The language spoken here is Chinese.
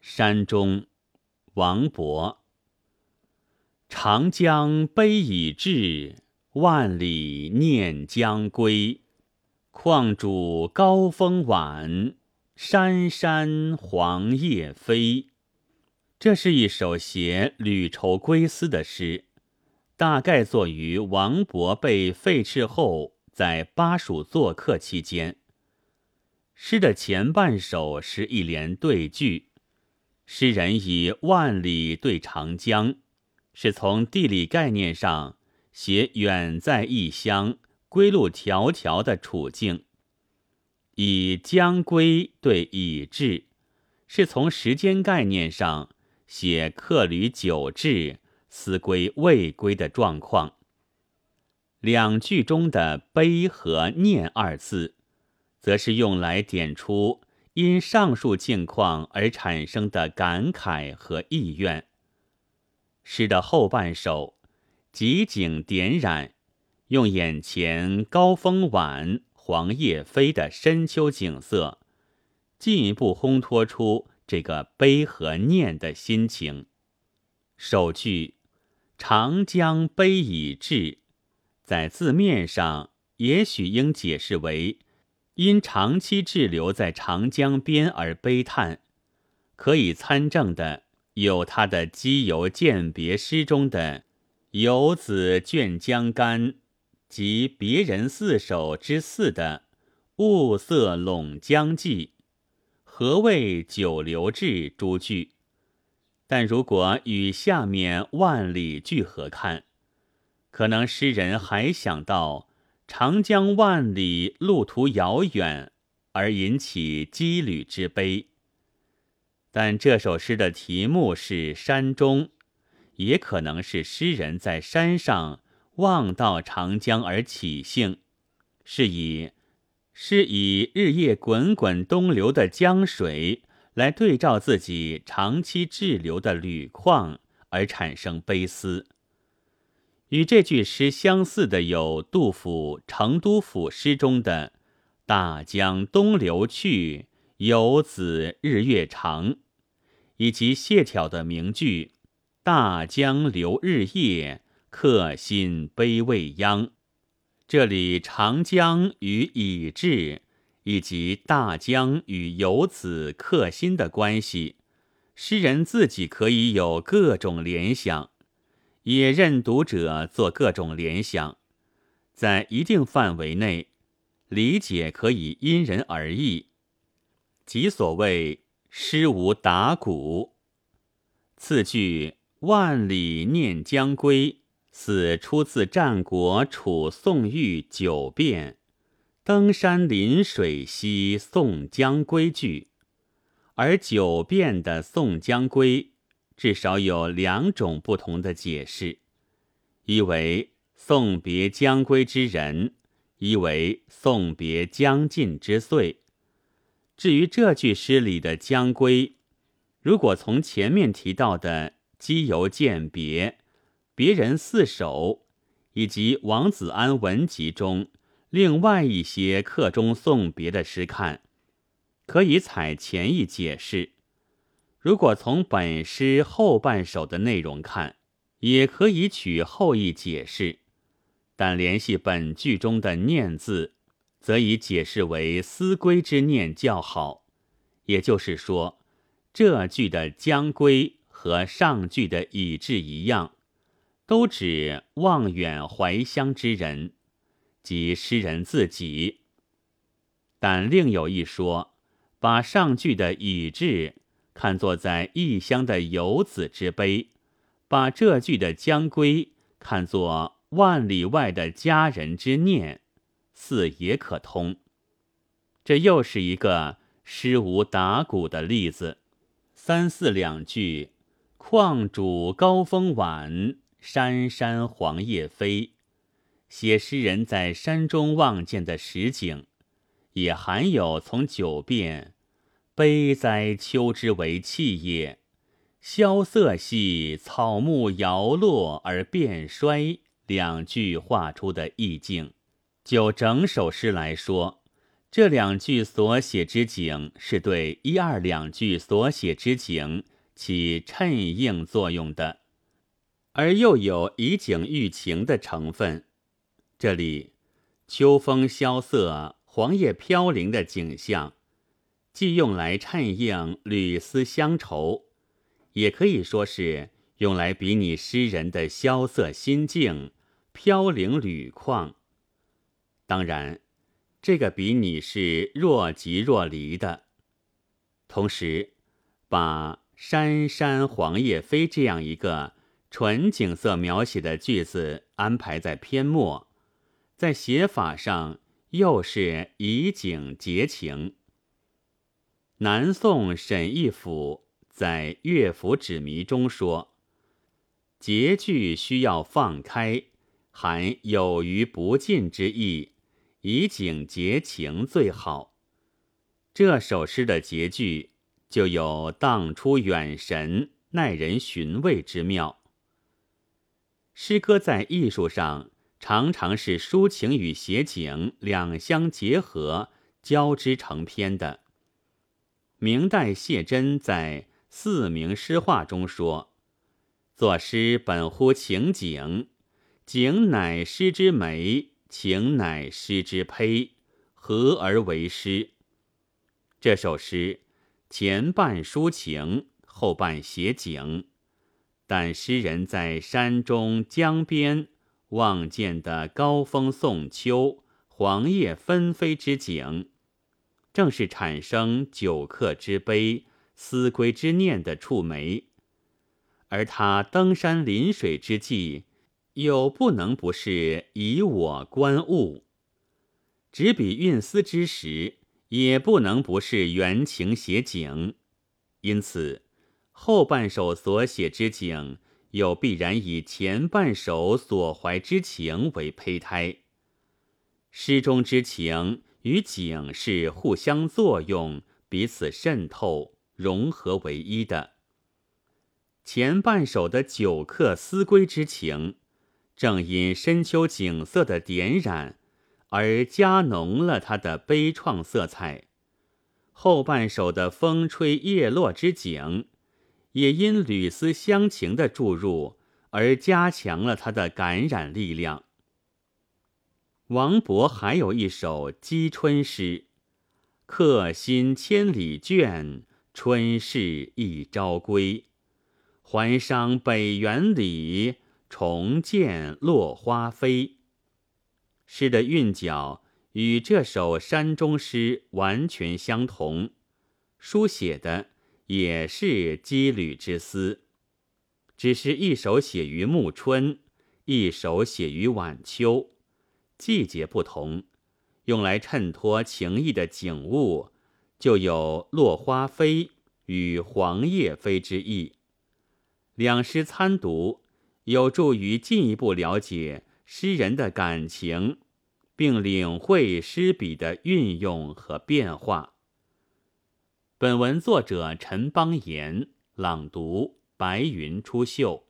山中，王勃。长江悲已滞，万里念将归。况主高风晚，山山黄叶飞。这是一首写旅愁归思的诗，大概作于王勃被废斥后在巴蜀做客期间。诗的前半首是一联对句，诗人以万里对长江，是从地理概念上写远在异乡、归路迢迢的处境；以将归对已至，是从时间概念上写客旅久至、思归未归的状况。两句中的“悲”和“念”二字。则是用来点出因上述境况而产生的感慨和意愿。诗的后半首集景点染，用眼前高风晚、黄叶飞的深秋景色，进一步烘托出这个悲和念的心情。首句“长江悲已滞”，在字面上也许应解释为。因长期滞留在长江边而悲叹，可以参证的有他的《基游饯别诗》中的“游子倦江干”及别人四首之四的“雾色陇江际，何谓久留至”诸句。但如果与下面万里句合看，可能诗人还想到。长江万里，路途遥远，而引起羁旅之悲。但这首诗的题目是山中，也可能是诗人在山上望到长江而起兴，是以是以日夜滚滚东流的江水来对照自己长期滞留的旅况而产生悲思。与这句诗相似的有杜甫《成都府诗》中的“大江东流去，游子日月长”，以及谢朓的名句“大江流日夜，客心悲未央”。这里长江与已至，以及大江与游子客心的关系，诗人自己可以有各种联想。也任读者做各种联想，在一定范围内，理解可以因人而异，即所谓诗无达古。次句“万里念将归”似出自战国楚宋玉《九变》“登山临水兮宋江归”句，而《九变》的宋江归。至少有两种不同的解释：一为送别将归之人，一为送别将尽之岁。至于这句诗里的将归，如果从前面提到的基游饯别、别人四首以及王子安文集中另外一些客中送别的诗看，可以采前一解释。如果从本诗后半首的内容看，也可以取后意解释，但联系本句中的“念”字，则以解释为思归之念较好。也就是说，这句的“将归”和上句的“已至”一样，都指望远怀乡之人，即诗人自己。但另有一说，把上句的“已至”。看作在异乡的游子之悲，把这句的将归看作万里外的家人之念，似也可通。这又是一个诗无打鼓的例子。三四两句，况主高风晚，山山黄叶飞，写诗人在山中望见的实景，也含有从九变。悲哉，秋之为气也！萧瑟兮，草木摇落而变衰。两句画出的意境，就整首诗来说，这两句所写之景，是对一二两句所写之景起衬应作用的，而又有以景喻情的成分。这里秋风萧瑟、黄叶飘零的景象，既用来衬应缕丝乡愁，也可以说是用来比拟诗人的萧瑟心境、飘零缕况。当然。这个比拟是若即若离的，同时把“山山黄叶飞”这样一个纯景色描写的句子安排在篇末，在写法上又是以景结情。南宋沈义甫在《乐府指迷》中说：“结句需要放开，含有余不尽之意。”以景结情最好。这首诗的结句就有荡出远神、耐人寻味之妙。诗歌在艺术上常常是抒情与写景两相结合、交织成篇的。明代谢真在《四明诗话》中说：“作诗本乎情景，景乃诗之美。”情乃诗之胚，合而为诗。这首诗前半抒情，后半写景，但诗人在山中江边望见的高峰送秋、黄叶纷飞之景，正是产生久客之悲、思归之念的触媒。而他登山临水之际。又不能不是以我观物，执笔运思之时，也不能不是原情写景。因此，后半首所写之景，又必然以前半首所怀之情为胚胎。诗中之情与景是互相作用、彼此渗透、融合为一的。前半首的久客思归之情。正因深秋景色的点染，而加浓了它的悲怆色彩；后半首的风吹叶落之景，也因缕丝乡情的注入，而加强了它的感染力量。王勃还有一首积春诗：“客心千里倦，春事一朝归。还伤北园里。”重见落花飞。诗的韵脚与这首山中诗完全相同，书写的也是羁旅之思，只是一首写于暮春，一首写于晚秋，季节不同，用来衬托情意的景物就有落花飞与黄叶飞之意。两诗参读。有助于进一步了解诗人的感情，并领会诗笔的运用和变化。本文作者陈邦彦朗读：白云出岫。